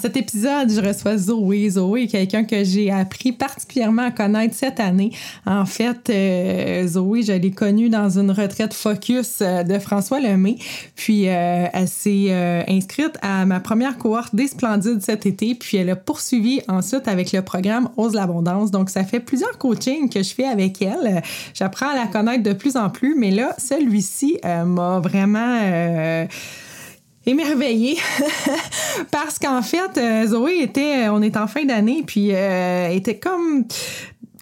Cet épisode, je reçois Zoé. Zoé quelqu'un que j'ai appris particulièrement à connaître cette année. En fait, euh, Zoé, je l'ai connue dans une retraite focus euh, de François Lemay. Puis, euh, elle s'est inscrite à ma première cohorte des Splendides cet été. Puis, elle a poursuivi ensuite avec le programme Ose l'abondance. Donc, ça fait plusieurs coachings que je fais avec elle. J'apprends à la connaître de plus en plus. Mais là, celui-ci m'a vraiment émerveillée. Parce qu'en fait euh, Zoé était on est en fin d'année puis euh, était comme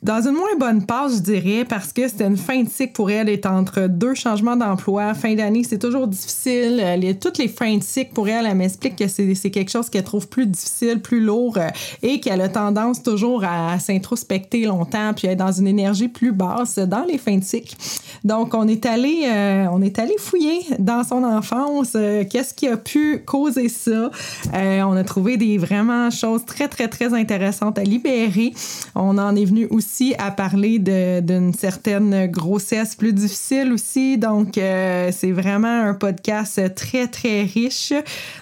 dans une moins bonne passe, je dirais, parce que c'était une fin de cycle pour elle, est entre deux changements d'emploi. Fin d'année, c'est toujours difficile. toutes les fins de cycle pour elle, elle m'explique que c'est quelque chose qu'elle trouve plus difficile, plus lourd euh, et qu'elle a tendance toujours à s'introspecter longtemps puis être dans une énergie plus basse dans les fins de cycle. Donc, on est allé, euh, on est allé fouiller dans son enfance euh, qu'est-ce qui a pu causer ça. on a trouvé des vraiment choses très, très, très intéressantes à libérer. On en est venu aussi à parler d'une certaine grossesse plus difficile aussi. Donc, euh, c'est vraiment un podcast très, très riche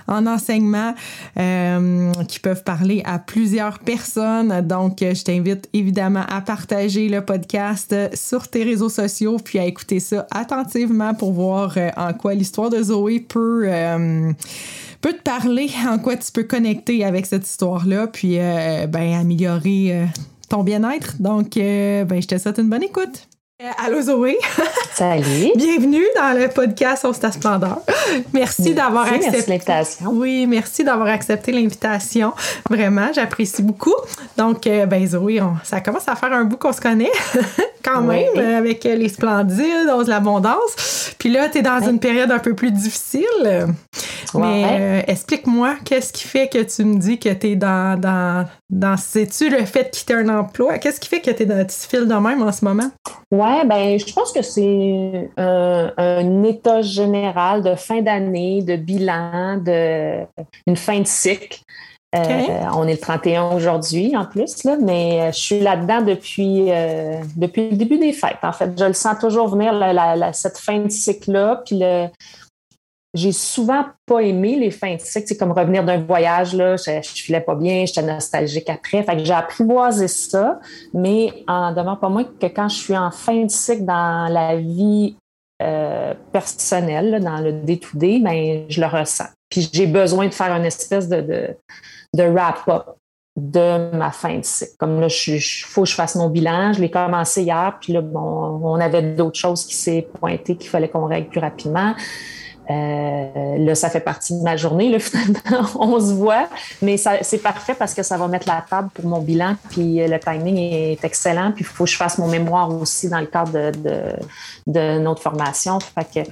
en enseignements euh, qui peuvent parler à plusieurs personnes. Donc, je t'invite évidemment à partager le podcast sur tes réseaux sociaux puis à écouter ça attentivement pour voir euh, en quoi l'histoire de Zoé peut peut te parler, en quoi tu peux connecter avec cette histoire-là, puis ben, améliorer ton bien-être. Donc, euh, ben, je te souhaite une bonne écoute. Euh, allô Zoé. Salut. Bienvenue dans le podcast On ta splendeur. Merci, d'avoir accepté l'invitation. Oui, merci d'avoir accepté l'invitation. Vraiment, j'apprécie beaucoup. Donc, euh, ben Zoé, ça commence à faire un bout qu'on se connaît quand même avec les splendides, Ose l'abondance. Puis là, tu es dans une période un peu plus difficile. Mais explique-moi, qu'est-ce qui fait que tu me dis que tu es dans, dans, dans sais-tu le fait de quitter un emploi? Qu'est-ce qui fait que tu es dans tu files de même en ce moment? Oui, ben je pense que c'est un, état général de fin d'année, de bilan, de une fin de cycle. Euh, on est le 31 aujourd'hui en plus, là, mais je suis là-dedans depuis, euh, depuis le début des fêtes. En fait, je le sens toujours venir cette fin de cycle-là. Puis le, j'ai souvent pas aimé les fins de cycle. C'est comme revenir d'un voyage, là, je, ne filais pas bien, j'étais nostalgique après. Fait que j'ai apprivoisé ça, mais en demandant pas moins que quand je suis en fin de cycle dans la vie euh, personnelle, dans le day-to-day, ben, je le ressens. Puis j'ai besoin de faire une espèce de, de, wrap-up de ma fin de cycle. Comme là, il faut que je fasse mon bilan. Je l'ai commencé hier, puis là, bon, on avait d'autres choses qui s'est pointées qu'il fallait qu'on règle plus rapidement. Euh, là, ça fait partie de ma journée, là, finalement, on se voit, mais c'est parfait parce que ça va mettre la table pour mon bilan, puis euh, le timing est excellent, puis il faut que je fasse mon mémoire aussi dans le cadre de, de, de notre formation. Fait que,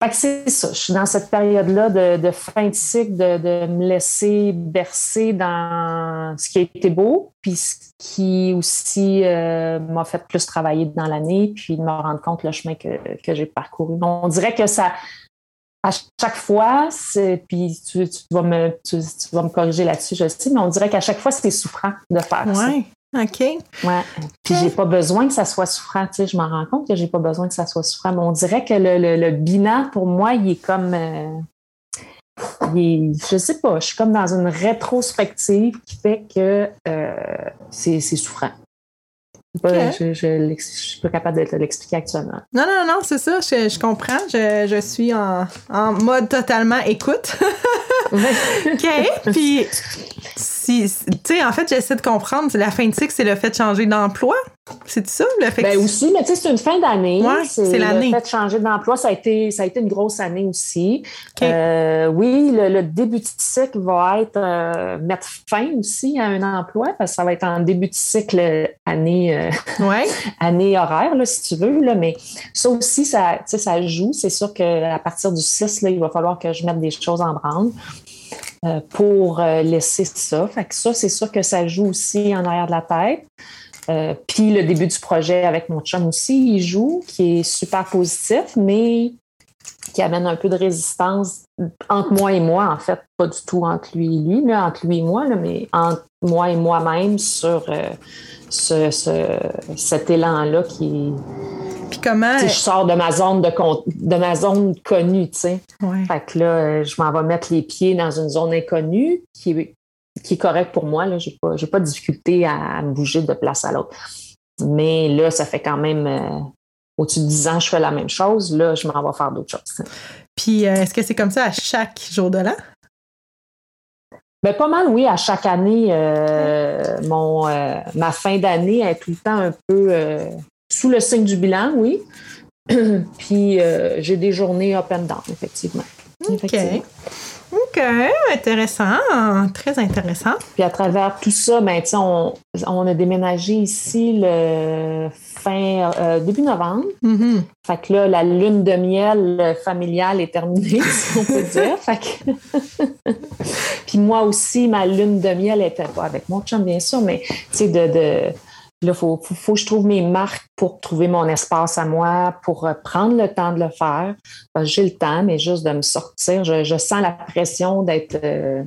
fait que c'est ça. Je suis dans cette période-là de, fin de cycle, de, me laisser bercer dans ce qui a été beau, puis ce qui aussi euh, m'a fait plus travailler dans l'année, puis de me rendre compte le chemin que, que j'ai parcouru. On dirait que ça, à chaque fois, puis tu, tu, vas me, tu, vas me corriger là-dessus, je sais, mais on dirait qu'à chaque fois, c'est souffrant de faire ça. OK. Ouais. Puis j'ai pas besoin que ça soit souffrant. Tu sais, je m'en rends compte que j'ai pas besoin que ça soit souffrant. Mais on dirait que le, le, bilan, pour moi, il est comme. Euh, il je sais pas, je suis comme dans une rétrospective qui fait que euh, c'est souffrant. Je, je, suis pas capable de te l'expliquer actuellement. Non, non, non, c'est ça, je, comprends. Je, suis en, en, mode totalement écoute. OK. Puis, si, tu sais, en fait, j'essaie de comprendre, la fin de cycle, c'est le fait de changer d'emploi. C'est ça, le fait ben aussi, mais tu sais, c'est une fin d'année. c'est l'année. Le fait de changer d'emploi, ça a été, ça a été une grosse année aussi. Euh, oui, le, début de cycle va être euh, mettre fin aussi à un emploi, parce que ça va être en début de cycle année, euh, année horaire, là, si tu veux. Là, mais ça aussi, ça, ça joue. C'est sûr qu'à partir du 6, là, il va falloir que je mette des choses en branle. Euh, pour euh, laisser ça. Fait que ça, c'est sûr que ça joue aussi en arrière de la tête. Euh, puis le début du projet avec mon chum aussi, il joue, qui est super positif, mais qui amène un peu de résistance entre moi et moi, en fait, pas du tout entre lui et lui, mais entre lui et moi, mais entre moi et moi-même sur ce, cet élan-là qui, puis comment. je sors de ma zone de, de ma zone connue, tu sais. Fait que là, je m'en vais mettre les pieds dans une zone inconnue qui est, qui est correcte pour moi. Je n'ai pas, pas de difficulté à, me bouger de place à l'autre. Mais là, ça fait quand même euh, au-dessus de 10 ans, je fais la même chose. Là, je m'en vais faire d'autres choses. Puis euh, est-ce que c'est comme ça à chaque jour de l'an? Ben, pas mal, oui. À chaque année, euh, mon, ma fin d'année est tout le temps un peu sous le signe du bilan, oui. Puis euh, j'ai des journées up and down, effectivement. OK. OK, intéressant, très intéressant. Puis à travers tout ça, ben, on, on a déménagé ici le fin euh, début novembre. Mm-hmm. Fait que là, la lune de miel familiale est terminée, si on peut dire. Fait que... Puis moi aussi, ma lune de miel était pas avec mon chum, bien sûr, mais tu sais, de, de Là, il faut, que je trouve mes marques pour trouver mon espace à moi, pour euh, prendre le temps de le faire. J'ai le temps, mais juste de me sortir. Je, sens la pression d'être, euh,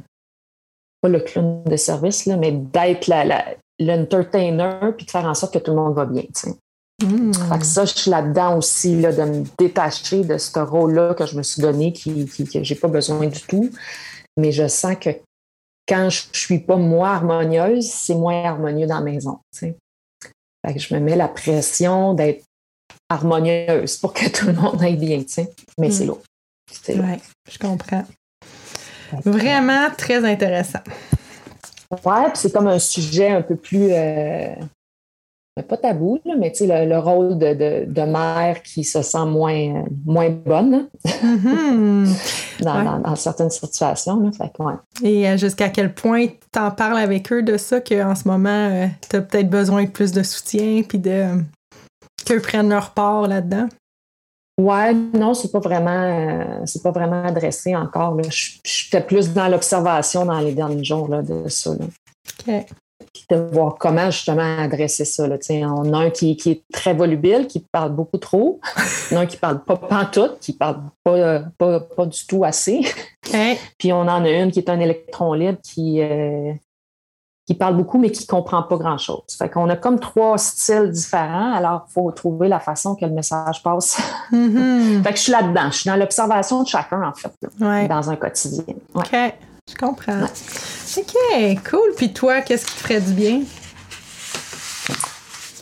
pas le clown de service, là, mais d'être l'entertainer puis de faire en sorte que tout le monde va bien. Mmh. ça, je suis là-dedans aussi, là, de me détacher de ce rôle-là que je me suis donné, qui, qui que j'ai pas besoin du tout. Mais je sens que quand je ne suis pas moi harmonieuse, c'est moins harmonieux dans la maison je me mets la pression d'être harmonieuse pour que tout le monde aille bien, tu Mais c'est hmm. lourd. Oui, je comprends. Vraiment très intéressant. Ouais, puis c'est comme un sujet un peu plus euh, pas tabou, mais le, le rôle de, mère qui se sent moins, moins bonne mm-hmm. dans, certaines situations. Et euh, jusqu'à quel point tu en parles avec eux de ça, qu'en ce moment, euh, tu as peut-être besoin de plus de soutien, puis de qu'eux prennent leur part là-dedans? Ouais, non, c'est pas vraiment euh, c'est pas vraiment adressé encore. J'étais plus dans l'observation dans les derniers jours là, de ça. OK de voir comment justement adresser ça. Là. On a un qui, est très volubile, qui parle beaucoup trop, un qui parle pas pantoute, qui parle pas, pas, du tout assez. Puis on en a une qui est un électron libre qui, euh, qui parle beaucoup, mais qui comprend pas grand-chose. Fait qu'on a comme trois styles différents, alors il faut trouver la façon que le message passe. Mm-hmm. fait que je suis là-dedans, je suis dans l'observation de chacun, en fait, dans un quotidien. Je comprends. OK, cool. Puis toi, qu'est-ce qui te ferait du bien?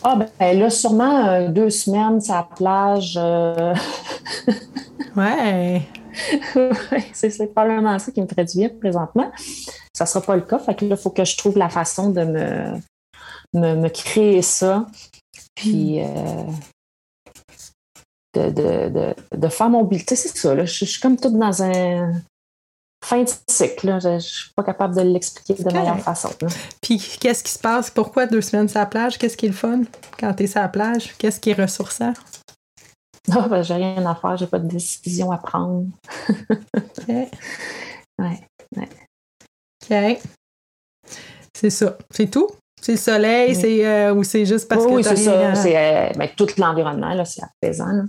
Ah, ben là, sûrement euh, deux semaines sur la plage. Euh. ouais. c'est probablement ça qui me ferait du bien présentement. Ça ne sera pas le cas. Fait que là, il faut que je trouve la façon de me, me, créer ça. Puis. Hmm. Euh, de, de, de, faire mon bilan. c'est ça. Là, je, suis comme toute dans un fin de cycle. Je ne suis pas capable de l'expliquer de meilleure façon. Puis, qu'est-ce qui se passe? Pourquoi deux semaines sur la plage? Qu'est-ce qui est le fun quand tu es sur la plage? Qu'est-ce qui est ressourçant? Ah, ben, j'ai rien à faire, j'ai pas de décision à prendre. OK. Ouais, OK. C'est ça. C'est tout? C'est le soleil, c'est euh, ou c'est juste parce que Oui, c'est ça. C'est euh, ben, tout l'environnement, c'est apaisant.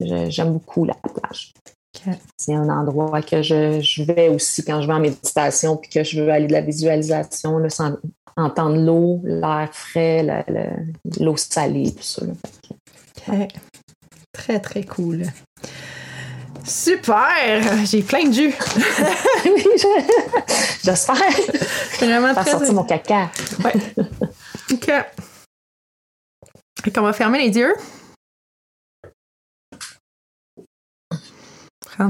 J'aime beaucoup la plage. C'est un endroit que je, vais aussi quand je vais en méditation puis que je veux aller de la visualisation, entendre l'eau, l'air frais, l'eau salée, tout ça. Très, très cool. Super! J'ai plein de jus. oui, j'espère. Vraiment très... sortir mon caca. OK. Et on va fermer les yeux.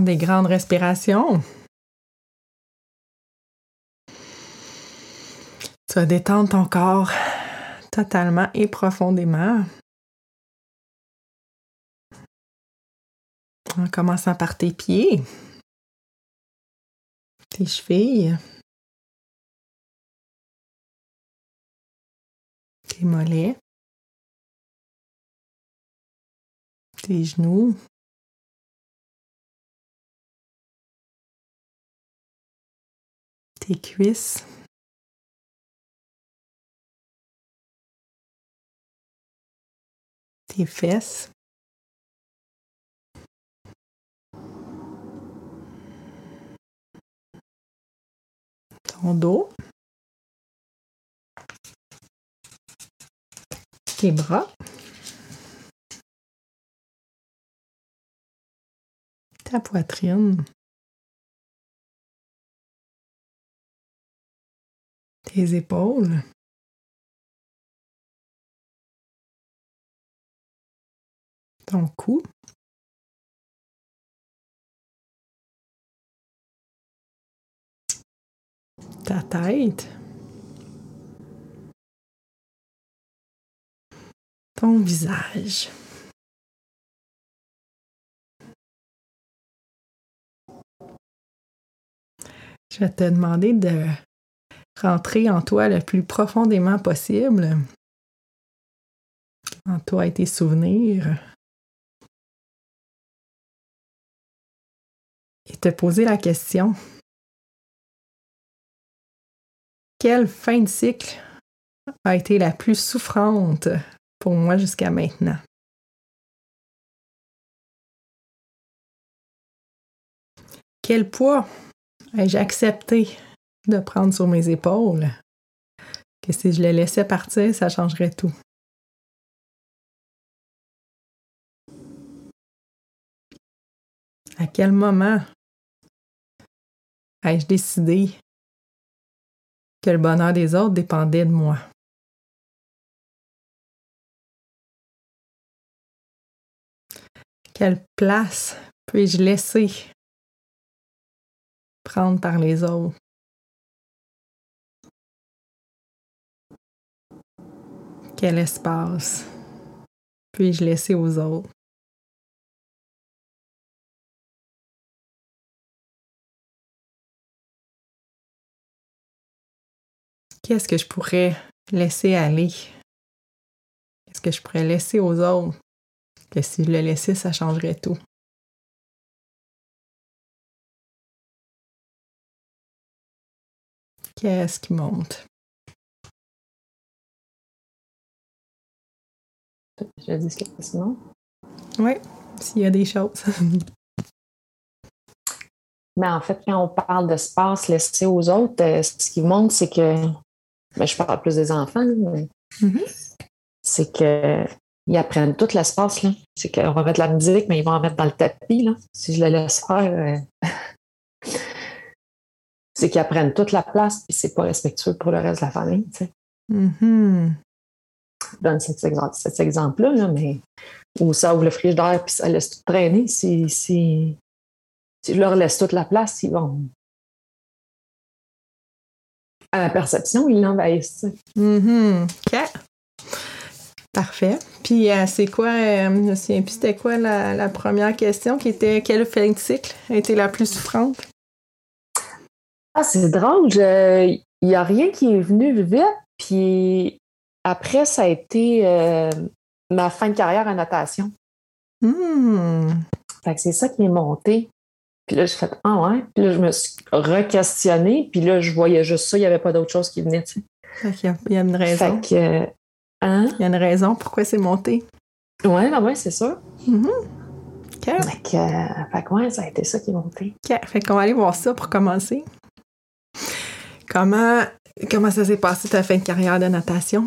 Des grandes respirations. Tu vas détendre ton corps totalement et profondément. En commençant par tes pieds, tes chevilles, tes mollets, tes genoux, tes cuisses. tes fesses. Ton dos. Tes bras. Ta poitrine. Tes épaules. ton cou. Ta tête. Ton visage. Je vais te demander de rentrer en toi le plus profondément possible, en toi et tes souvenirs, et te poser la question, quelle fin de cycle a été la plus souffrante pour moi jusqu'à maintenant? Quel poids ai-je accepté de prendre sur mes épaules que si je le laissais partir, ça changerait tout? À quel moment ai-je décidé que le bonheur des autres dépendait de moi? Quelle place puis-je laisser prendre par les autres? Quel espace puis-je laisser aux autres? qu'est-ce que je pourrais laisser aller? Qu'est-ce que je pourrais laisser aux autres? Que si je le laissais, ça changerait tout? Qu'est-ce qui monte? Je dis sinon? Oui, s'il y a des choses. Mais en fait, quand on parle d'espace laissé aux autres, euh, ce qui montre, c'est que ben, je parle plus des enfants, mais mm-hmm. c'est qu'ils apprennent tout l'espace. C'est qu'on va mettre la musique, mais ils vont en mettre dans le tapis. Là. Si je le laisse faire, euh, c'est qu'ils apprennent toute la place, puis c'est pas respectueux pour le reste de la famille. Tu mm-hmm. Je donne cet, exemple, cet exemple-là, mais où ça ouvre le frigidaire puis ça laisse tout traîner. Si, si, si je leur laisse toute la place, ils vont, à la perception, ils l'envahissent. Mm OK. Parfait. Puis euh, c'est quoi, euh, puis c'était quoi la, première question qui était quelle fin de cycle a été la plus souffrante? Ah, c'est drôle. Il n'y a rien qui est venu vite. Puis après, ça a été euh, ma fin de carrière en natation. Hmm. Fait que c'est ça qui est monté. Puis là, j'ai fait Ah ouais. Puis là, je me suis re-questionnée. Puis là, je voyais juste ça. Il n'y avait pas d'autre chose qui venait. Tu sais. il, y a, une raison. Fait que, hein? Il y a une raison pourquoi c'est monté. Ouais, ben ouais, c'est ça. Mm Fait que, fait que ouais, ça a été ça qui est monté. OK. Fait qu'on va aller voir ça pour commencer. Comment, comment ça s'est passé ta fin de carrière de natation?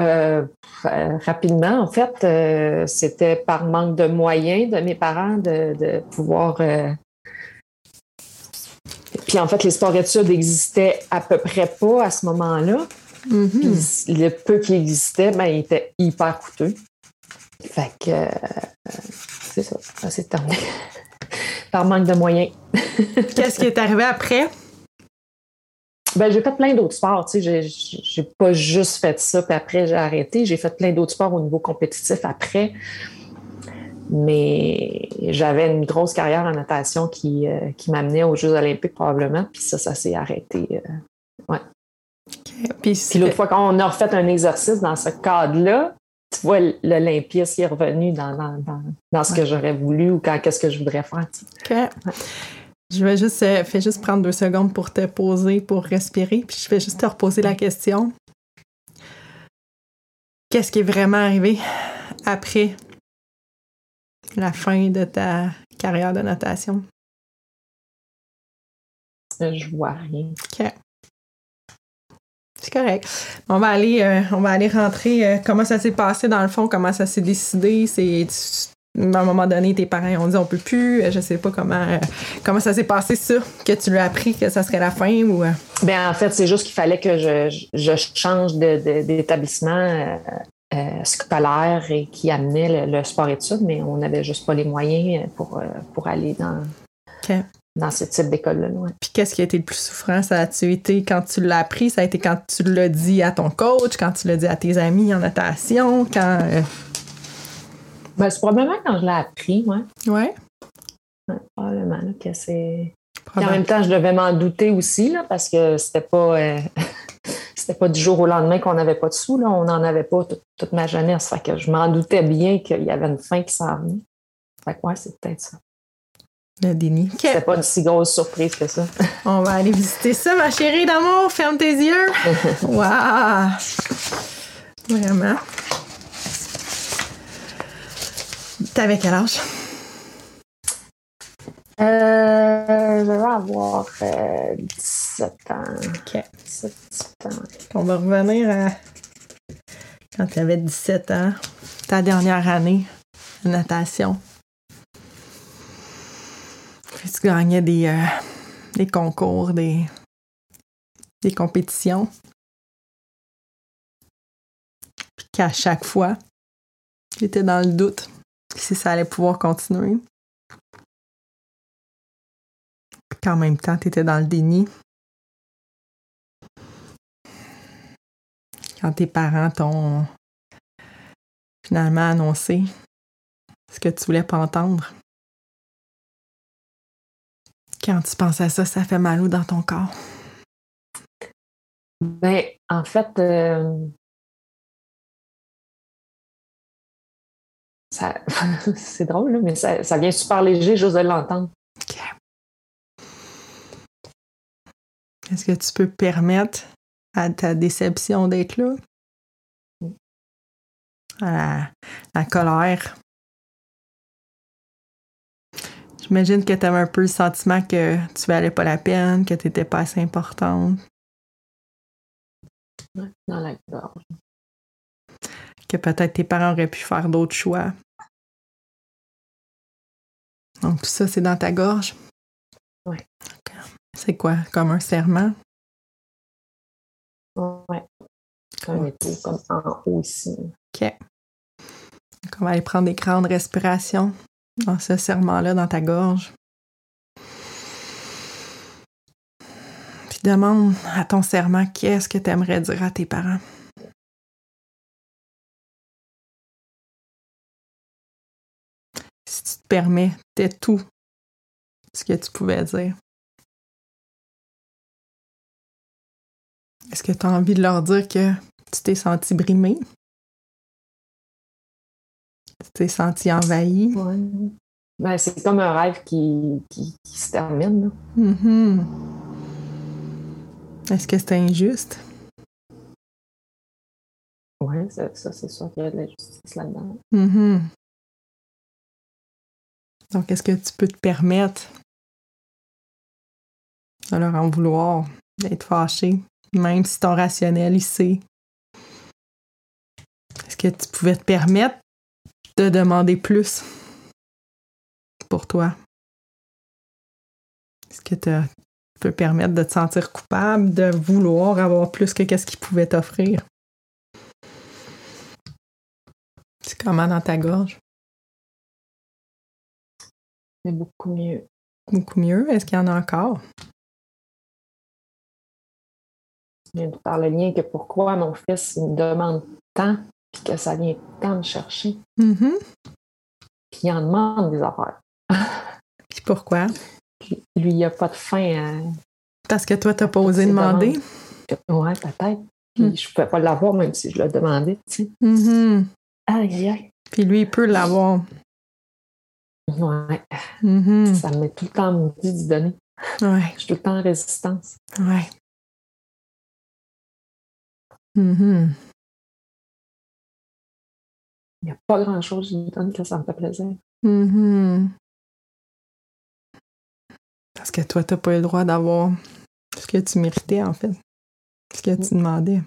Euh, rapidement, en fait, euh, c'était par manque de moyens de mes parents de, pouvoir. Euh, puis en fait, les sports études n'existaient à peu près pas à ce moment-là. Mm-hmm. le peu qui existait, ben, il était hyper coûteux. Fait que euh, c'est ça, c'est terminé. Par manque de moyens. Qu'est-ce qui est arrivé après? Ben, j'ai fait plein d'autres sports. Tu sais, j'ai pas juste fait ça, puis après, j'ai arrêté. J'ai fait plein d'autres sports au niveau compétitif après. Mais j'avais une grosse carrière en natation qui, euh, qui m'amenait aux Jeux olympiques probablement. Puis ça, ça s'est arrêté. Euh, ouais. Puis, l'autre fois, quand on a refait un exercice dans ce cadre-là, tu vois, l'Olympias est revenu dans, dans, ce que j'aurais voulu ou qu'est-ce que je voudrais faire. Je vais juste, euh, juste prendre deux secondes pour te poser, pour respirer, puis je vais juste te reposer la question. Qu'est-ce qui est vraiment arrivé après la fin de ta carrière de natation? Je vois rien. OK. C'est correct. On va aller, euh, on va aller rentrer. Euh, comment ça s'est passé dans le fond? Comment ça s'est décidé? C'est à un moment donné, tes parents ont dit on peut plus. Je sais pas comment euh, comment ça s'est passé ça, que tu lui as appris que ça serait la fin ou. Ben en fait, c'est juste qu'il fallait que je, je change d'établissement. scolaire et qui amenait le, sport études, mais on n'avait juste pas les moyens pour, pour aller dans, dans ce type d'école-là. Puis qu'est-ce qui a été le plus souffrant? Ça a-tu été quand tu l'as appris? Ça a été quand tu l'as dit à ton coach, quand tu l'as dit à tes amis en natation, quand. Ben, c'est probablement quand je l'ai appris, ouais. Ouais. probablement que c'est. en même temps, je devais m'en douter aussi, là, parce que c'était pas. Euh, c'était pas du jour au lendemain qu'on n'avait pas de sous. Là. On n'en avait pas toute, ma jeunesse. Fait que je m'en doutais bien qu'il y avait une fin qui s'en venait. Fait que ouais, c'est peut-être ça. Le déni. C'est pas une si grosse surprise que ça. On va aller visiter ça, ma chérie d'amour. Ferme tes yeux. Waouh! Vraiment. T'avais quel âge? Euh, je vais avoir 17 euh, ans. OK. 17, ans. On va revenir à quand tu avais 17 ans, ta dernière année de natation tu gagnais des, euh, des concours, des, des compétitions. Puis qu'à chaque fois, j'étais dans le doute si ça allait pouvoir continuer. Puis qu'en même temps, tu étais dans le déni. Quand tes parents t'ont finalement annoncé ce que tu voulais pas entendre. Quand tu penses à ça, ça fait mal où dans ton corps? Ben, en fait, euh, c'est drôle, mais ça, vient super léger, j'ose l'entendre. OK. Est-ce que tu peux permettre à ta déception d'être là? À la colère, J'imagine que tu avais un peu le sentiment que tu valais pas la peine, que tu n'étais pas assez importante. dans la gorge. Que peut-être tes parents auraient pu faire d'autres choix. Donc tout ça, c'est dans ta gorge? Oui. C'est quoi? Comme un serment? Oui. Comme, comme en haut ici. OK. Donc on va aller prendre des grandes respirations dans ce serment-là dans ta gorge. Puis demande à ton serment qu'est-ce que tu aimerais dire à tes parents? T'es tout ce que tu pouvais dire. Est-ce que tu as envie de leur dire que tu t'es senti brimé? Tu t'es senti envahi? Ben, c'est comme un rêve qui, qui, se termine. Mm-hmm. Est-ce que c'est injuste? Oui, ça, c'est sûr qu'il y a de l'injustice là-dedans. Mm-hmm. Donc, est-ce que tu peux te permettre de leur en vouloir, d'être fâché, même si ton rationnel, il sait? Est-ce que tu pouvais te permettre de demander plus pour toi? Est-ce que tu as peut permettre de te sentir coupable, de vouloir avoir plus que qu'est-ce qu'il pouvait t'offrir? C'est comment dans ta gorge? Beaucoup mieux. Beaucoup mieux. Est-ce qu'il y en a encore? Je viens de faire le lien que pourquoi mon fils me demande tant, puis que ça vient tant me chercher. Mm-hmm. Puis il en demande des affaires. puis pourquoi? Puis lui, il n'y a pas de fin à. Parce que toi, tu n'as pas osé demander? Oui, peut-être. Puis Mm. je ne pouvais pas l'avoir même si je le demandais, tu sais. Mhm. Aïe, aïe. Puis lui, il peut l'avoir. Ouais, Mhm. ça me met tout le temps maudit d'y donner. Ouais, Je suis tout le temps en résistance. ouais. Mhm. Il n'y a pas grand-chose je lui donne que ça me fait plaisir. Mhm. Parce que toi, tu n'as pas eu le droit d'avoir ce que tu méritais, en fait. Ce que tu demandais.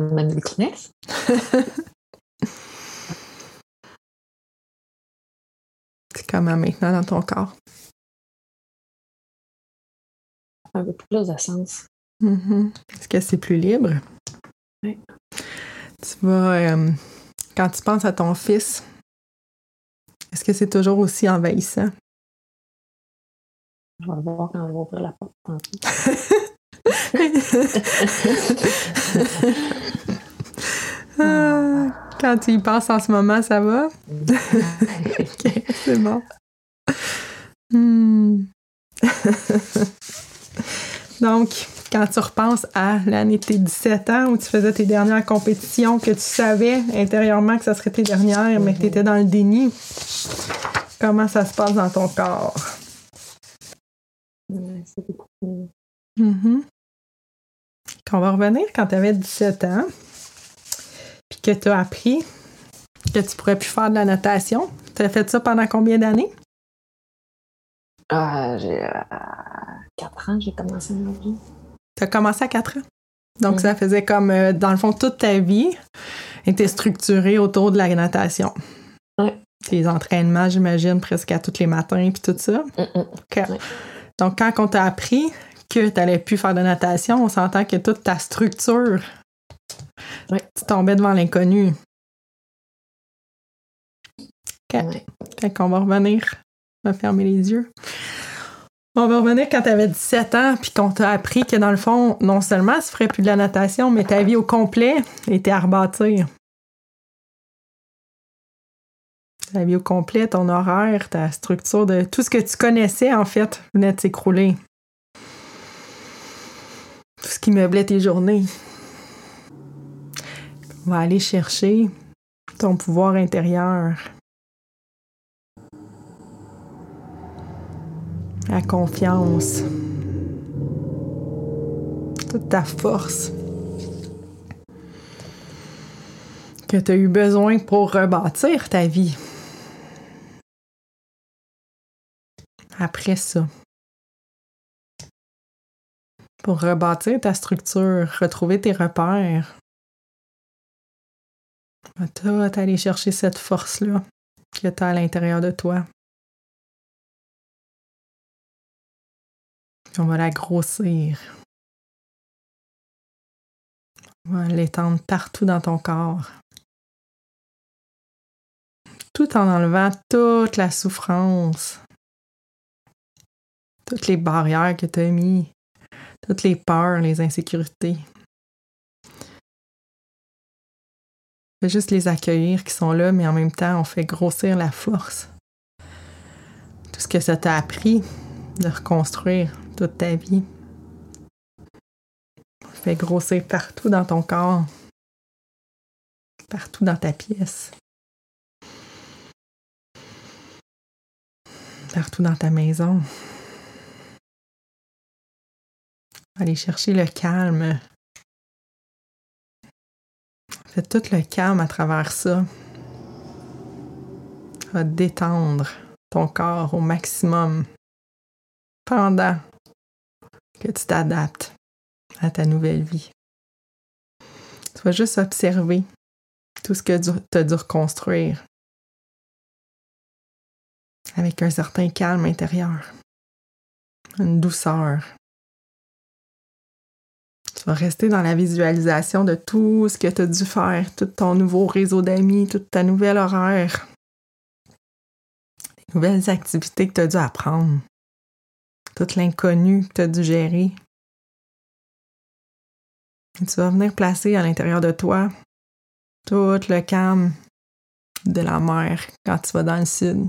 Même des Kleenex. C'est comment maintenant dans ton corps? Un peu plus de sens. Mhm. Est-ce que c'est plus libre? Oui. Tu vas, euh, quand tu penses à ton fils, est-ce que c'est toujours aussi envahissant? Je vais le voir quand on va ouvrir la porte. Ah, quand tu y penses en ce moment, ça va? ok, c'est bon. Hmm. Donc, quand tu repenses à l'année de tes 17 ans où tu faisais tes dernières compétitions, que tu savais intérieurement que ça serait tes dernières, mais que tu étais dans le déni, comment ça se passe dans ton corps? C'est beaucoup. Mhm. Qu'on va revenir quand tu avais 17 ans, que tu as appris que tu pourrais plus faire de la natation? Tu as fait ça pendant combien d'années? Ah, j'ai euh, 4 ans, j'ai commencé ma vie. Tu as commencé à 4 ans? Donc, Mhm. ça faisait comme, euh, dans le fond, toute ta vie était structurée autour de la natation. Ouais. Tes entraînements, j'imagine, presque à tous les matins, puis tout ça. OK. Ouais. Donc, quand on t'a appris que tu n'allais plus faire de natation, on s'entend que toute ta structure, Ouais. tu tombais devant l'inconnu. OK. Ouais. Fait qu'on va revenir. On va fermer les yeux. On va revenir quand tu avais 17 ans, puis qu'on t'a appris que dans le fond, non seulement tu ferais plus de la natation, mais ta vie au complet était à rebâtir. Ta vie au complet, ton horaire, ta structure de tout ce que tu connaissais, en fait, venait de s'écrouler. Tout ce qui meublait tes journées. Va aller chercher ton pouvoir intérieur. La confiance. Toute ta force. Que tu as eu besoin pour rebâtir ta vie. Après ça. Pour rebâtir ta structure, retrouver tes repères. Va tout aller chercher cette force-là que tu as à l'intérieur de toi. On va la grossir. On va l'étendre partout dans ton corps. Tout en enlevant toute la souffrance, toutes les barrières que tu as mis, toutes les peurs, les insécurités. Juste les accueillir qui sont là, mais en même temps, on fait grossir la force. Tout ce que ça t'a appris de reconstruire toute ta vie. Fais grossir partout dans ton corps, partout dans ta pièce, partout dans ta maison. Aller chercher le calme. Tout le calme à travers ça. Va détendre ton corps au maximum pendant que tu t'adaptes à ta nouvelle vie. Tu vas juste observer tout ce que tu as dû reconstruire. avec un certain calme intérieur, une douceur. Vas rester dans la visualisation de tout ce que tu as dû faire, tout ton nouveau réseau d'amis, toute ta nouvelle horaire, les nouvelles activités que tu as dû apprendre, tout l'inconnu que tu as dû gérer. Tu vas venir placer à l'intérieur de toi tout le calme de la mer quand tu vas dans le sud.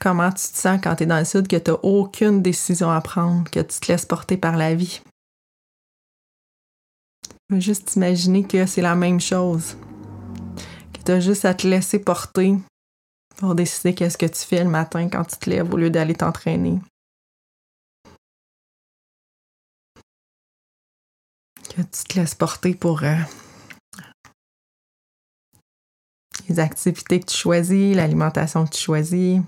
Comment tu te sens quand tu es dans le sud, que tu n'as aucune décision à prendre, que tu te laisses porter par la vie. Juste imaginer que c'est la même chose. Que tu as juste à te laisser porter pour décider qu'est-ce que tu fais le matin quand tu te lèves au lieu d'aller t'entraîner. Que tu te laisses porter pour euh, les activités que tu choisis, l'alimentation que tu choisis,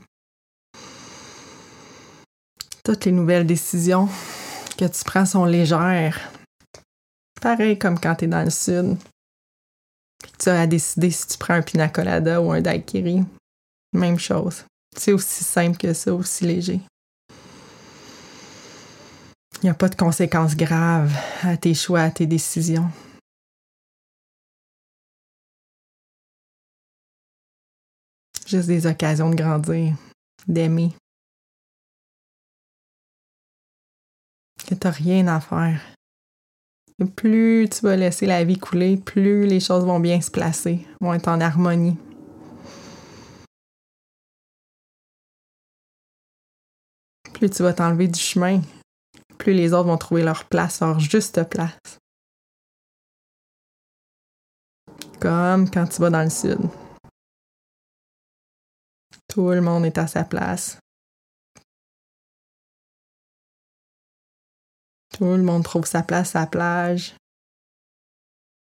toutes les nouvelles décisions que tu prends sont légères. Pareil comme quand tu es dans le sud. tu as à décider si tu prends un pina colada ou un daiquiri. Même chose. C'est aussi simple que ça, aussi léger. Il n'y a pas de conséquences graves à tes choix, à tes décisions. Juste des occasions de grandir, d'aimer. Que tu n'as rien à faire. plus tu vas laisser la vie couler, plus les choses vont bien se placer, vont être en harmonie. Plus tu vas t'enlever du chemin, plus les autres vont trouver leur place, leur juste place. Comme quand tu vas dans le sud. Tout le monde est à sa place. Tout le monde trouve sa place à la plage.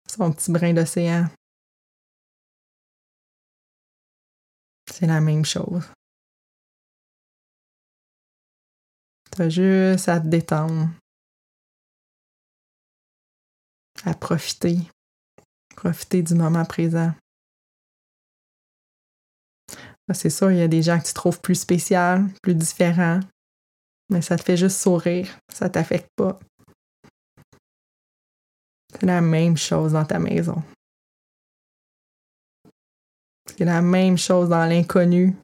Son petit brin d'océan. C'est la même chose. T'as juste à te détendre. À profiter. Profiter du moment présent. C'est sûr, il y a des gens que tu trouves plus spéciaux, plus différents, mais ça te fait juste sourire, ça t'affecte pas. C'est la même chose dans ta maison. C'est la même chose dans l'inconnu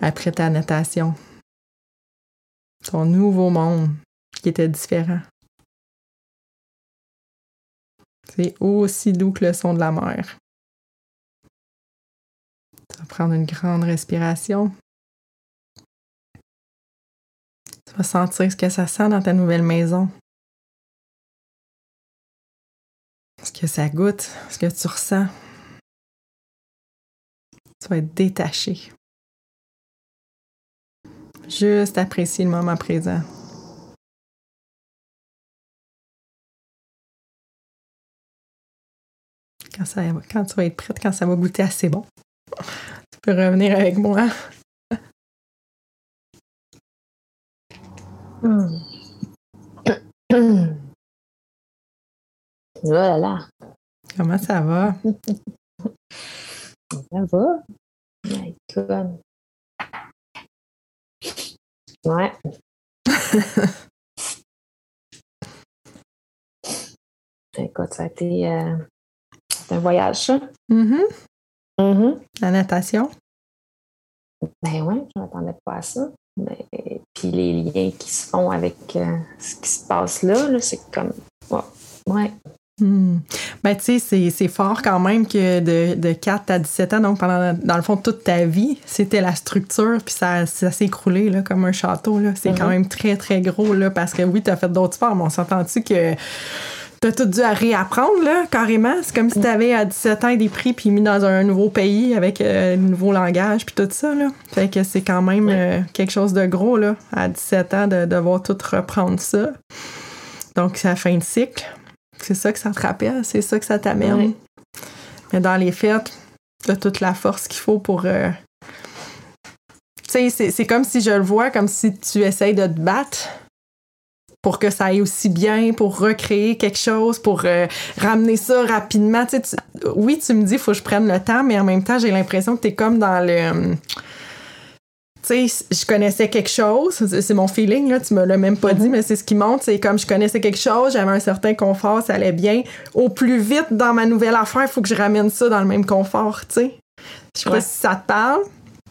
après ta natation. Ton nouveau monde qui était différent. C'est aussi doux que le son de la mer. Tu vas prendre une grande respiration. Tu vas sentir ce que ça sent dans ta nouvelle maison. Ce que ça goûte, ce que tu ressens. Tu vas être détaché. Juste apprécier le moment présent. Quand, ça, quand tu vas être prête, quand ça va goûter assez bon, tu peux revenir avec moi. Hmm. Voilà. Comment ça va? ça va? My God. Ouais. Écoute, ça a été euh, un voyage, ça. Mm-hmm. La natation? Ben oui, je ne m'attendais pas à ça. Mais, puis les liens qui se font avec euh, ce qui se passe là, c'est comme. Ouais. Hmm. Ben, tu sais, c'est fort quand même que de, de 4 à 17 ans, donc pendant, dans le fond, toute ta vie, c'était la structure, puis ça, ça s'est écroulé là, comme un château. C'est quand mm-hmm. même très, très gros, là, parce que oui, tu as fait d'autres sports, mais on s'entend-tu que t'as tout dû à réapprendre, là, carrément. C'est comme si t'avais à 17 ans des prix puis mis dans un nouveau pays avec euh, un nouveau langage puis tout ça, là. Fait que c'est quand même euh, quelque chose de gros, là, à 17 ans, de devoir tout reprendre ça. Donc, c'est la fin de cycle. C'est ça que ça te rappelle, c'est ça que ça t'amène. Mais dans les fêtes, t'as toute la force qu'il faut pour... Euh, tu sais, c'est comme si je le vois, comme si tu essayes de te battre pour que ça aille aussi bien, pour recréer quelque chose, pour euh, ramener ça rapidement. Tu sais, oui, tu me dis, il faut que je prenne le temps, mais en même temps, j'ai l'impression que tu es comme dans le... tu sais, je connaissais quelque chose, c'est mon feeling, là, tu me l'as même pas dit, mais c'est ce qui monte, c'est comme je connaissais quelque chose, j'avais un certain confort, ça allait bien. Au plus vite, dans ma nouvelle affaire, il faut que je ramène ça dans le même confort, tu sais. Je sais pas si ça te parle.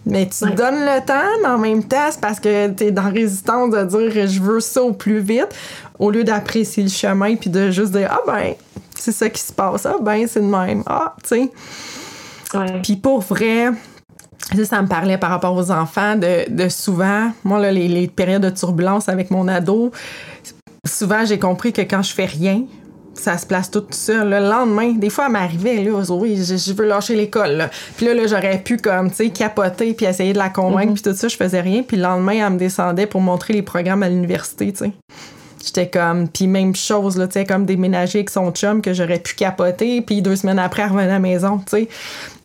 Mais tu donnes le temps, mais en même temps, c'est parce que tu es dans résistance de dire je veux ça au plus vite, au lieu d'apprécier le chemin puis de juste dire ah ben, c'est ça qui se passe, ah ben, c'est le même, ah, tu sais. Puis pour vrai, ça, ça me parlait par rapport aux enfants de, souvent, moi, là, les, les périodes de turbulence avec mon ado, souvent j'ai compris que quand je fais rien, ça se place tout seul. Le lendemain, des fois, elle m'arrivait, là, oui, je, veux lâcher l'école. Puis là, là j'aurais pu, comme, tu sais, capoter puis essayer de la convaincre, mhm. puis tout ça, je faisais rien. Puis le lendemain, elle me descendait pour montrer les programmes à l'université, tu sais. J'étais comme, puis même chose, là, tu sais, comme déménager avec son chum que j'aurais pu capoter, puis deux semaines après, elle revenait à la maison, tu sais.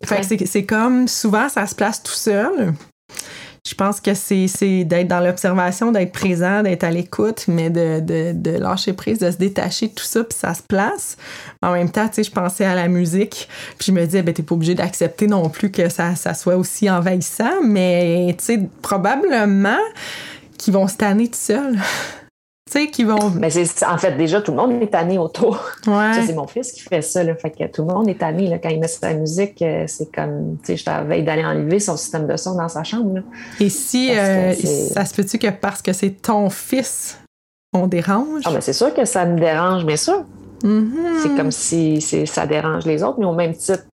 Fait que c'est comme, souvent, ça se place tout seul je pense que c'est d'être dans l'observation, d'être présent, d'être à l'écoute, mais de, de, de, lâcher prise, de se détacher de tout ça, puis ça se place. En même temps, tu sais, je pensais à la musique, puis je me disais, ben, t'es pas obligé d'accepter non plus que ça, ça soit aussi envahissant, mais tu sais, probablement qu'ils vont se tanner tout seuls. tu sais, qui vont. Mais c'est, en fait, déjà, tout le monde est tanné autour. Ouais. c'est mon fils qui fait ça, là. Fait que tout le monde est tanné, là. Quand il met sa musique, euh, c'est comme, tu sais, je t'avais d'aller enlever son système de son dans sa chambre, là. Et si, euh, ça se peut-tu que parce que c'est ton fils, on dérange? Ah, mais c'est sûr que ça me dérange, bien sûr. Mm-hmm. C'est comme si ça dérange les autres, mais au même titre,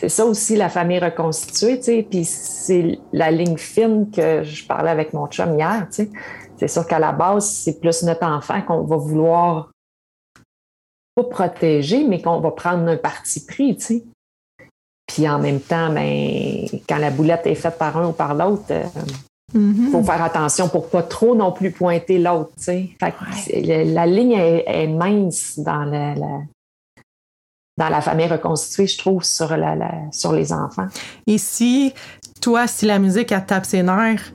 c'est ça aussi la famille reconstituée, tu sais. Puis c'est la ligne fine que je parlais avec mon chum hier, tu sais c'est sûr qu'à la base, c'est plus notre enfant qu'on va vouloir pas protéger, mais qu'on va prendre un parti pris, tu sais. Puis en même temps, ben, quand la boulette est faite par un ou par l'autre, il euh, mm-hmm. faut faire attention pour pas trop non plus pointer l'autre, tu sais. la, ligne est, mince dans la, dans la famille reconstituée, je trouve, sur, la, sur les enfants. Et si, toi, si la musique, elle tape ses nerfs,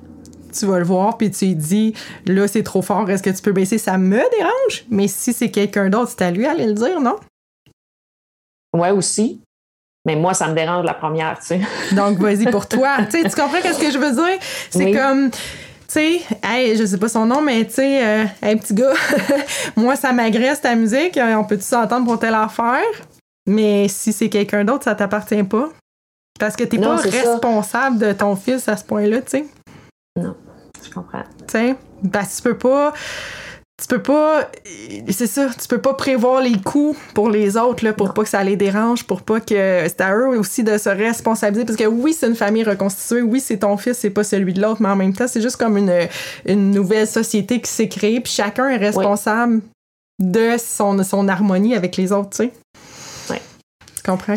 tu vas le voir, puis tu lui dis, là, c'est trop fort, est-ce que tu peux baisser? Ça me dérange, mais si c'est quelqu'un d'autre, c'est à lui d'aller le dire, non? Ouais, aussi. Mais moi, ça me dérange la première, tu sais. Donc, vas-y pour toi. tu comprends ce que je veux dire? C'est comme tu sais, hey, je sais pas son nom, mais tu sais, un euh, petit gars, moi, ça m'agresse ta musique, on peut-tu s'entendre pour telle affaire? Mais si c'est quelqu'un d'autre, ça t'appartient pas. Parce que t'es pas responsable de ton fils à ce point-là, tu sais. Non, je comprends. Tu sais, que tu peux pas. Tu peux pas. C'est ça, tu peux pas prévoir les coûts pour les autres, là, pour pas que ça les dérange, pour pas que. C'est à eux aussi de se responsabiliser. Parce que oui, c'est une famille reconstituée, oui, c'est ton fils, c'est pas celui de l'autre, mais en même temps, c'est juste comme une, une nouvelle société qui s'est créée, puis chacun est responsable de son, son harmonie avec les autres, tu sais.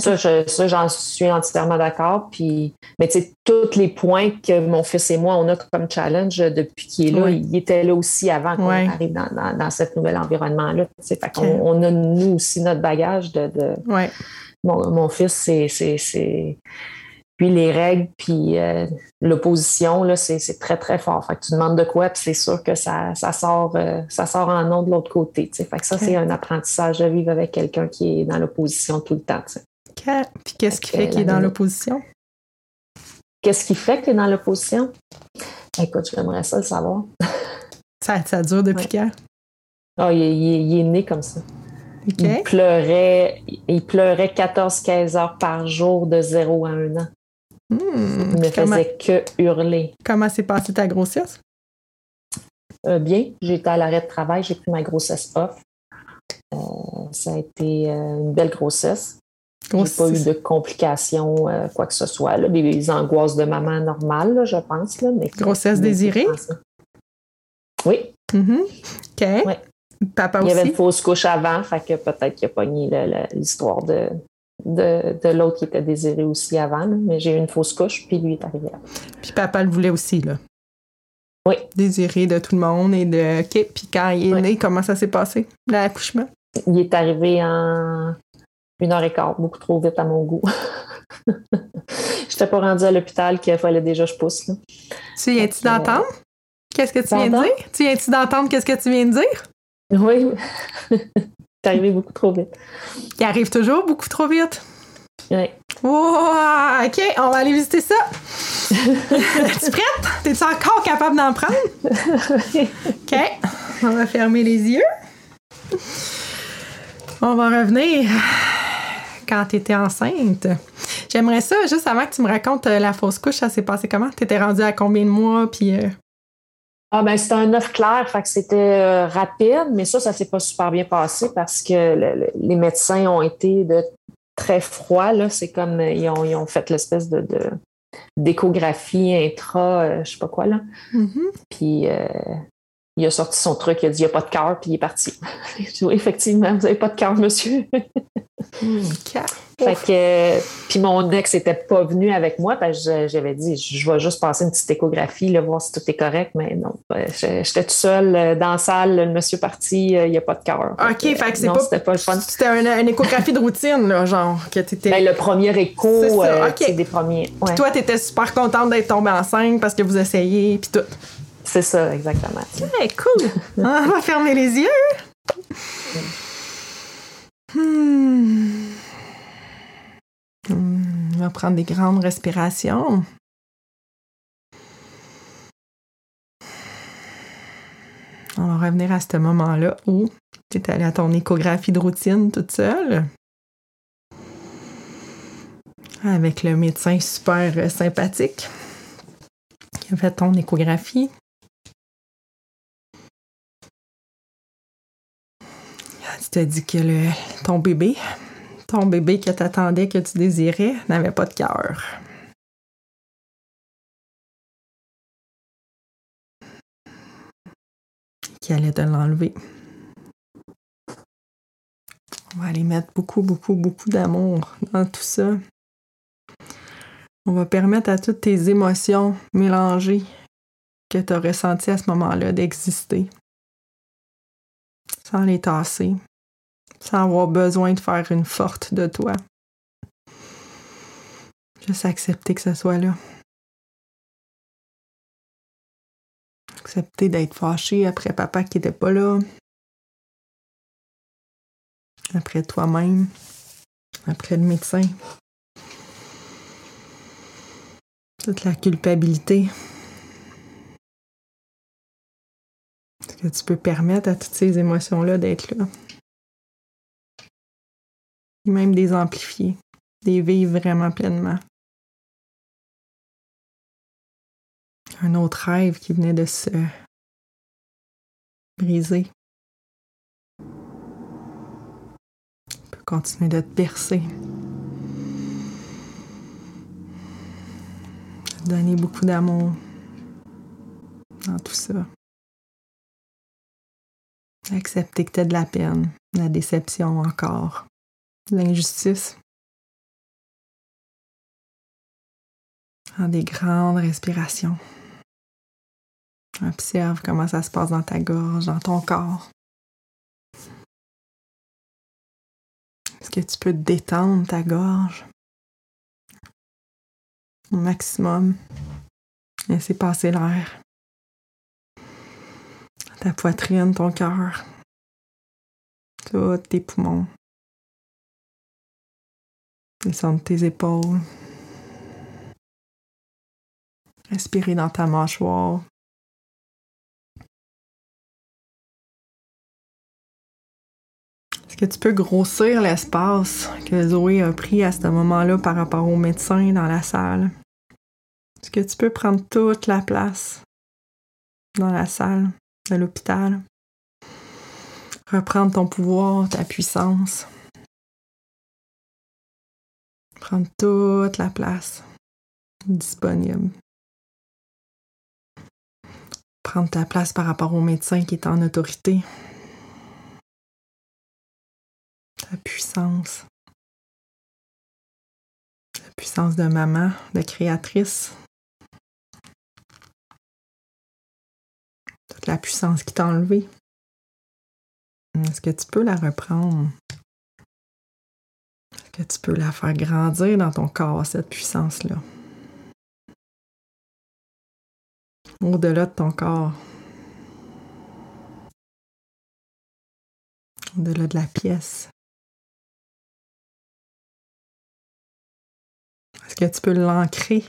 Ça, j'en suis entièrement d'accord. Puis, mais tu sais, tous les points que mon fils et moi, on a comme challenge depuis qu'il est là, il était là aussi avant qu'on arrive dans, dans, ce nouvel environnement-là. Fait qu'on on a, nous aussi, notre bagage de. mon, mon, fils, c'est. Puis les règles, puis euh, l'opposition, là, c'est très, très fort. Fait que tu demandes de quoi, puis c'est sûr que ça, ça sort, euh, ça sort en nom de l'autre côté. Fait que ça, c'est un apprentissage de vivre avec quelqu'un qui est dans l'opposition tout le temps. Puis qu'est-ce qui fait qu'il est dans l'opposition? Qu'est-ce qui fait qu'il est dans l'opposition? Écoute, j'aimerais ça le savoir. ça, ça dure depuis quand? Oh, il, est né comme ça. Il pleurait, il pleurait 14-15 heures par jour de 0 à 1 an. Hmm, il ne faisait que hurler. Comment s'est passée ta grossesse? Euh, bien. J'étais à l'arrêt de travail, j'ai pris ma grossesse off. Euh, ça a été euh, une belle grossesse. J'ai pas eu de complications, quoi que ce soit. des, angoisses de maman normales, je pense. Là, grossesse désirée? Oui. Mm-hmm. OK. Papa Il y avait une fausse couche avant, fait que peut-être qu'il a pogné l'histoire de, de, l'autre qui était désiré aussi avant, mais j'ai eu une fausse couche, puis lui est arrivé. Puis papa le voulait aussi, là. Oui. Désiré de tout le monde et de. OK. Puis quand il est né, comment ça s'est passé, l'accouchement? Il est arrivé en une heure et quart, beaucoup trop vite à mon goût. Je n'étais pas rendue à l'hôpital qu'il fallait déjà que je pousse. Là. Tu viens-tu d'entendre? Qu'est-ce que tu viens de dire? Tu viens-tu d'entendre qu'est-ce que tu viens de dire? Oui. C'est arrivé beaucoup trop vite. Il arrive toujours beaucoup trop vite. Oui. OK, on va aller visiter ça. Es-tu prête? T'es-tu encore capable d'en prendre? OK. On va fermer les yeux. On va revenir quand tu étais enceinte. J'aimerais ça, juste avant que tu me racontes euh, la fausse couche, ça s'est passé comment? Tu étais rendue à combien de mois? Puis. Euh? Ah ben c'était un œuf clair, fait que c'était euh, rapide, mais ça, ça s'est pas super bien passé parce que les médecins ont été de très froids. Là. C'est comme ils ont, fait l'espèce de, d'échographie intra, je sais pas quoi là. Mm-hmm. Puis il a sorti son truc, il a dit il n'y a pas de cœur, puis il est parti. oui, effectivement, vous n'avez pas de cœur, monsieur. fait que, puis mon ex n'était pas venu avec moi, parce que j'avais dit je vais juste passer une petite échographie, là, voir si tout est correct, mais non. J'étais tout seul euh, dans la salle, le monsieur parti, euh, il n'y a pas de cœur. OK, fait que c'est pas, c'était pas le fun. C'était une, échographie de routine, là, genre, que t'étais. Ben, le premier écho, c'est euh, des premiers. Ouais. Toi, t'étais super contente d'être tombée enceinte parce que vous essayez, puis tout. C'est ça, exactement. Cool! On va fermer les yeux. Hmm. On va prendre des grandes respirations. On va revenir à ce moment-là où tu es allé à ton échographie de routine toute seule. Avec le médecin super sympathique qui a fait ton échographie. Tu t'as dit que ton bébé, ton bébé que t'attendais, que tu désirais, n'avait pas de cœur. Qui allait te l'enlever. On va aller mettre beaucoup, beaucoup, beaucoup d'amour dans tout ça. On va permettre à toutes tes émotions mélangées que tu as ressenties à ce moment-là d'exister sans les tasser, sans avoir besoin de faire une forte de toi. Juste accepter que ce soit là. Accepter d'être fâché après papa qui n'était pas là. Après toi-même. Après le médecin. Toute la culpabilité. Est-ce que tu peux permettre à toutes ces émotions-là d'être là? Même des amplifier, des vivre vraiment pleinement. Un autre rêve qui venait de se briser. peut continuer de te bercer. Donner beaucoup d'amour dans tout ça. Accepter que tu as de la peine, la déception encore l'injustice. En des grandes respirations. Observe comment ça se passe dans ta gorge, dans ton corps. Est-ce que tu peux détendre ta gorge? Au maximum? Laisser passer l'air. Ta poitrine, ton cœur, tous tes poumons. Descendre tes épaules. Respirer dans ta mâchoire. Est-ce que tu peux grossir l'espace que Zoé a pris à ce moment-là par rapport au médecin dans la salle? Est-ce que tu peux prendre toute la place dans la salle de l'hôpital? Reprendre ton pouvoir, ta puissance? Prendre toute la place disponible. Prendre ta place par rapport au médecin qui est en autorité. Ta puissance. La puissance de maman, de créatrice. Toute la puissance qui t'a enlevé. Est-ce que tu peux la reprendre? Que tu peux la faire grandir dans ton corps, cette puissance-là. Au-delà de ton corps. au-delà de la pièce. Est-ce que tu peux l'ancrer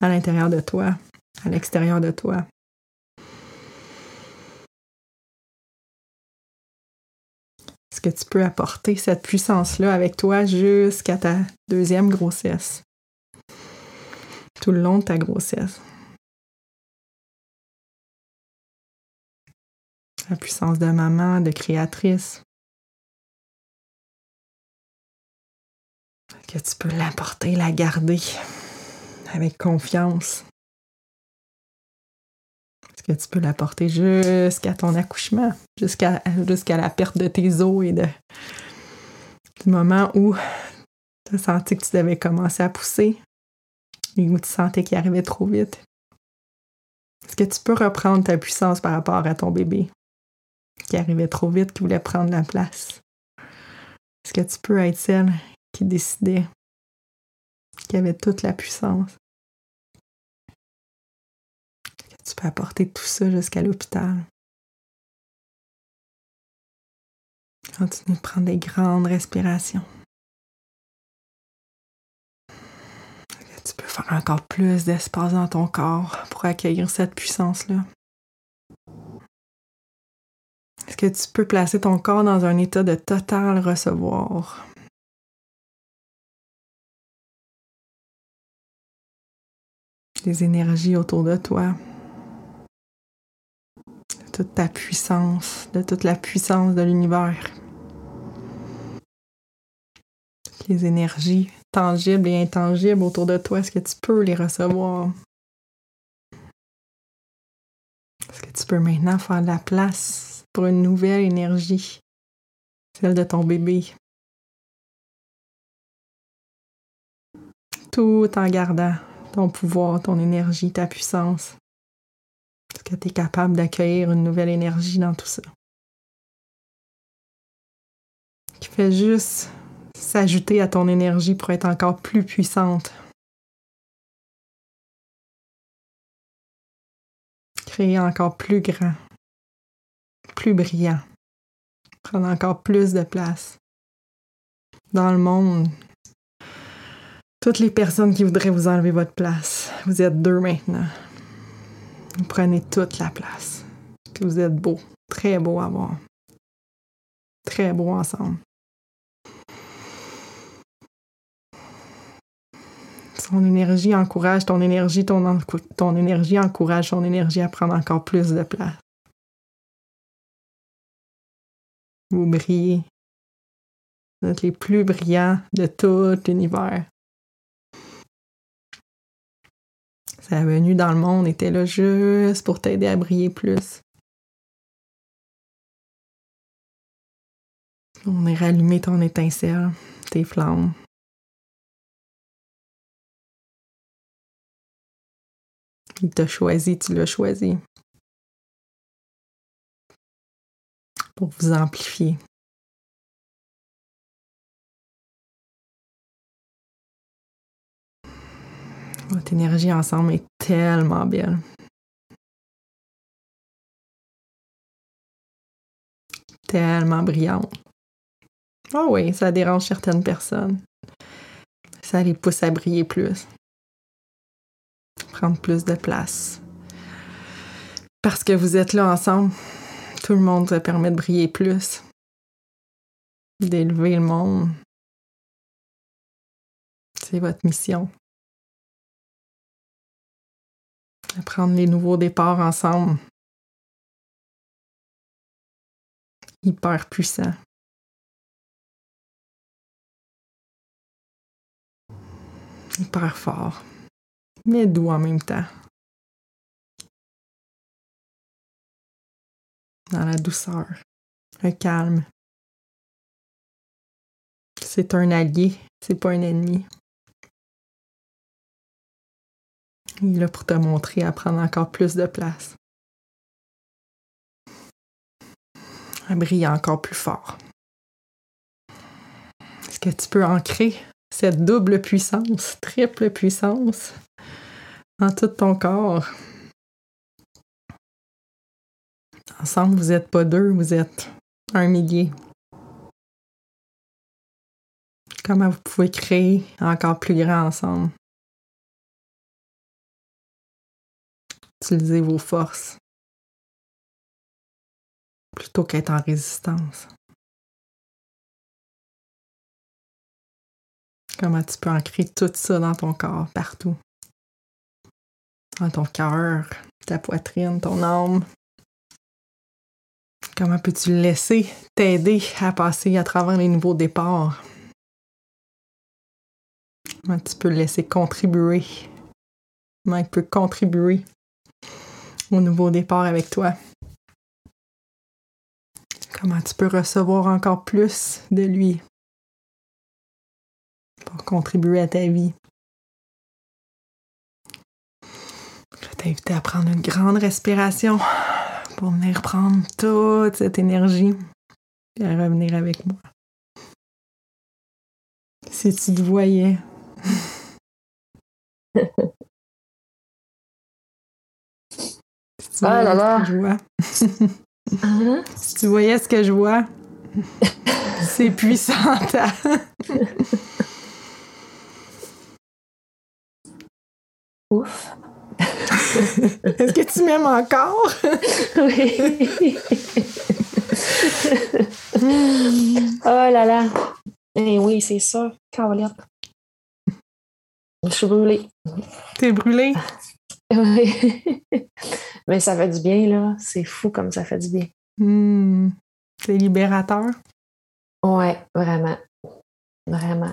à l'intérieur de toi, à l'extérieur de toi? Que tu peux apporter cette puissance-là avec toi jusqu'à ta deuxième grossesse? Tout le long de ta grossesse. La puissance de maman, de créatrice. que tu peux l'apporter, la garder avec confiance. Que tu peux l'apporter jusqu'à ton accouchement, jusqu'à la perte de tes os et du moment où tu as senti que tu devais commencer à pousser et où tu sentais qu'il arrivait trop vite? Est-ce que tu peux reprendre ta puissance par rapport à ton bébé qui arrivait trop vite, qui voulait prendre la place? Est-ce que tu peux être celle qui décidait, qui avait toute la puissance? Peux apporter tout ça jusqu'à l'hôpital. Continue de prendre des grandes respirations. Tu peux faire encore plus d'espace dans ton corps pour accueillir cette puissance-là. Est-ce que tu peux placer ton corps dans un état de total recevoir? les énergies autour de toi, toute ta puissance, de toute la puissance de l'univers. Les énergies tangibles et intangibles autour de toi, est-ce que tu peux les recevoir? Est-ce que tu peux maintenant faire de la place pour une nouvelle énergie, celle de ton bébé? Tout en gardant ton pouvoir, ton énergie, ta puissance. Que tu es capable d'accueillir une nouvelle énergie dans tout ça? Qui fait juste s'ajouter à ton énergie pour être encore plus puissante. Créer encore plus grand, plus brillant, prendre encore plus de place dans le monde, toutes les personnes qui voudraient vous enlever votre place. Vous êtes deux maintenant. Vous prenez toute la place. vous êtes beau. Très beau à voir. Très beau ensemble. Son énergie encourage ton énergie, ton, ton énergie encourage son énergie à prendre encore plus de place. Vous brillez. Vous êtes les plus brillants de tout l'univers. Sa venue dans le monde était là juste pour t'aider à briller plus. On est rallumé ton étincelle, tes flammes. Il t'a choisi, tu l'as choisi. Pour vous amplifier. Énergie ensemble est tellement belle. Tellement brillante. Oh oui, ça dérange certaines personnes. Ça les pousse à briller plus. Prendre plus de place. Parce que vous êtes là ensemble, tout le monde se permet de briller plus. D'élever le monde. C'est votre mission. Prendre les nouveaux départs ensemble. Hyper puissant. Hyper fort. Mais doux en même temps. Dans la douceur. Le calme. C'est un allié, c'est pas un ennemi. Il est là pour te montrer à prendre encore plus de place. À briller encore plus fort. Est-ce que tu peux ancrer cette double puissance, triple puissance en tout ton corps? Ensemble, vous n'êtes pas deux, vous êtes un millier, Comment vous pouvez créer encore plus grand ensemble? Utilisez vos forces plutôt qu'être en résistance. Comment tu peux ancrer tout ça dans ton corps, partout? Dans ton cœur, ta poitrine, ton âme. Comment peux-tu laisser t'aider à passer à travers les nouveaux départs? Comment tu peux laisser contribuer? Comment il peut contribuer au nouveau départ avec toi? Comment tu peux recevoir encore plus de lui pour contribuer à ta vie? Je vais t'inviter à prendre une grande respiration pour venir prendre toute cette énergie et à revenir avec moi. Si tu te voyais. tu Ah là là. ce que je vois? Hein? Si tu voyais ce que je vois, c'est puissant. ta- Ouf. Est-ce que tu m'aimes encore? Oui. oh là là. Eh oui, c'est ça. Caroline. Je suis brûlée. T'es brûlé? Oui. Mais ça fait du bien, là. C'est fou comme ça fait du bien. Hmm. C'est libérateur. Ouais, vraiment. Vraiment.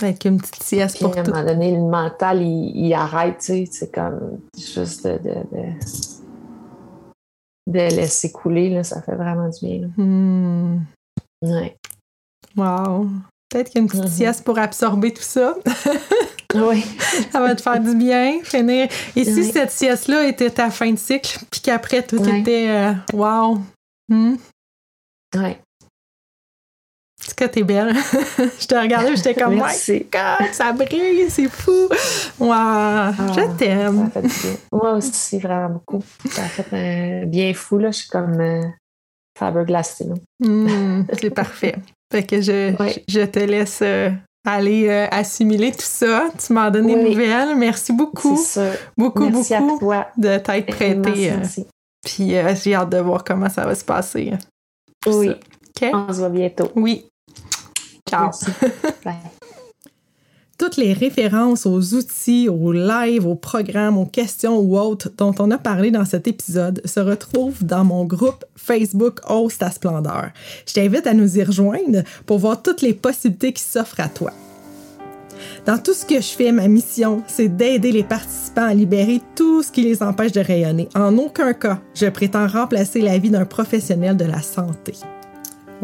Avec une petite sieste Puis pour à un moment donné, le mental, il, il arrête, tu sais. C'est comme juste de, de, de, de laisser couler, là. Ça fait vraiment du bien, là. Hmm. Ouais. Wow. Peut-être qu'il y a une petite Mhm. sieste pour absorber tout ça. Oui. Ça va te faire du bien, finir. Et si Oui. cette sieste-là était ta fin de cycle, puis qu'après tout était euh, wow. Hmm? Ouais. En tout cas, t'es belle. je te regardais, j'étais comme, my Merci. God, ça brille, c'est fou. Wow, je Ça t'aime. Moi aussi, vraiment beaucoup. Ça a fait un bien fou, là. Je suis comme euh, Faber-Glass, là. Hmm, c'est parfait. Fait que je, Oui. je te laisse euh, aller euh, assimiler tout ça. Tu donnes des Oui. nouvelles. Merci beaucoup, C'est beaucoup, Merci beaucoup à toi. de t'être prêté. euh, Merci. Puis euh, j'ai hâte de voir comment ça va se passer. Oui. On se voit bientôt. Oui. Ciao. Bye. Toutes les références aux outils, aux lives, aux programmes, aux questions ou autres dont on a parlé dans cet épisode se retrouvent dans mon groupe Facebook Hausse ta splendeur. Je t'invite à nous y rejoindre pour voir toutes les possibilités qui s'offrent à toi. Dans tout ce que je fais, ma mission, c'est d'aider les participants à libérer tout ce qui les empêche de rayonner. En aucun cas, je prétends remplacer la vie d'un professionnel de la santé.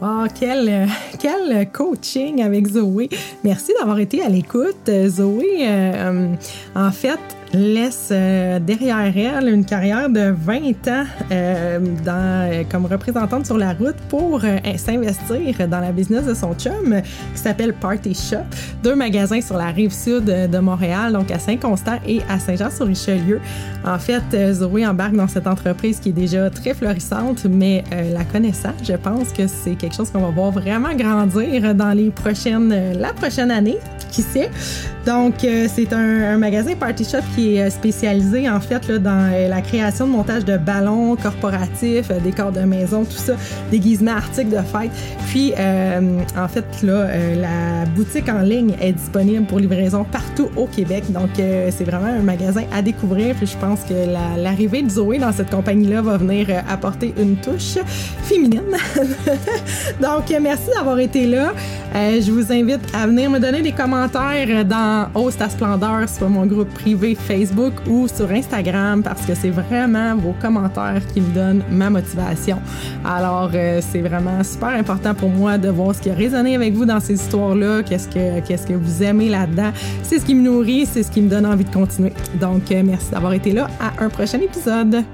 Wow, quel, euh, quel coaching avec Zoé. Merci d'avoir été à l'écoute. Euh, Zoé, euh, en fait, laisse euh, derrière elle une carrière de 20 ans euh, comme représentante sur la route pour euh, s'investir dans la business de son chum qui s'appelle Party Shop. Deux magasins sur la rive sud de Montréal, donc à Saint-Constant et à Saint-Jean-sur-Richelieu. En fait, Zoé embarque dans cette entreprise qui est déjà très florissante, mais la connaissant, je pense que c'est quelque chose qu'on va voir vraiment grandir dans les prochaines, la prochaine année, qui sait. Donc, euh, c'est un, magasin Party Shop qui est euh, spécialisé en fait là, dans euh, la création de montage de ballons corporatifs, euh, décors de maison, tout ça, déguisements, articles de fête. Puis, en fait, là, la boutique en ligne est disponible pour livraison partout au Québec. Donc, c'est vraiment un magasin à découvrir. Puis, je pense que la- l'arrivée de Zoé dans cette compagnie-là va venir apporter une touche féminine. Donc, merci d'avoir été là. Je vous invite à venir me donner des commentaires dans Hausse ta splendeur sur mon groupe privé Facebook ou sur Instagram parce que c'est vraiment vos commentaires qui me donnent ma motivation. Alors, euh, c'est vraiment super important pour moi de voir ce qui a résonné avec vous dans ces histoires-là, qu'est-ce que, qu'est-ce que vous aimez là-dedans. C'est ce qui me nourrit, c'est ce qui me donne envie de continuer. Donc, euh, merci d'avoir été là. À un prochain épisode.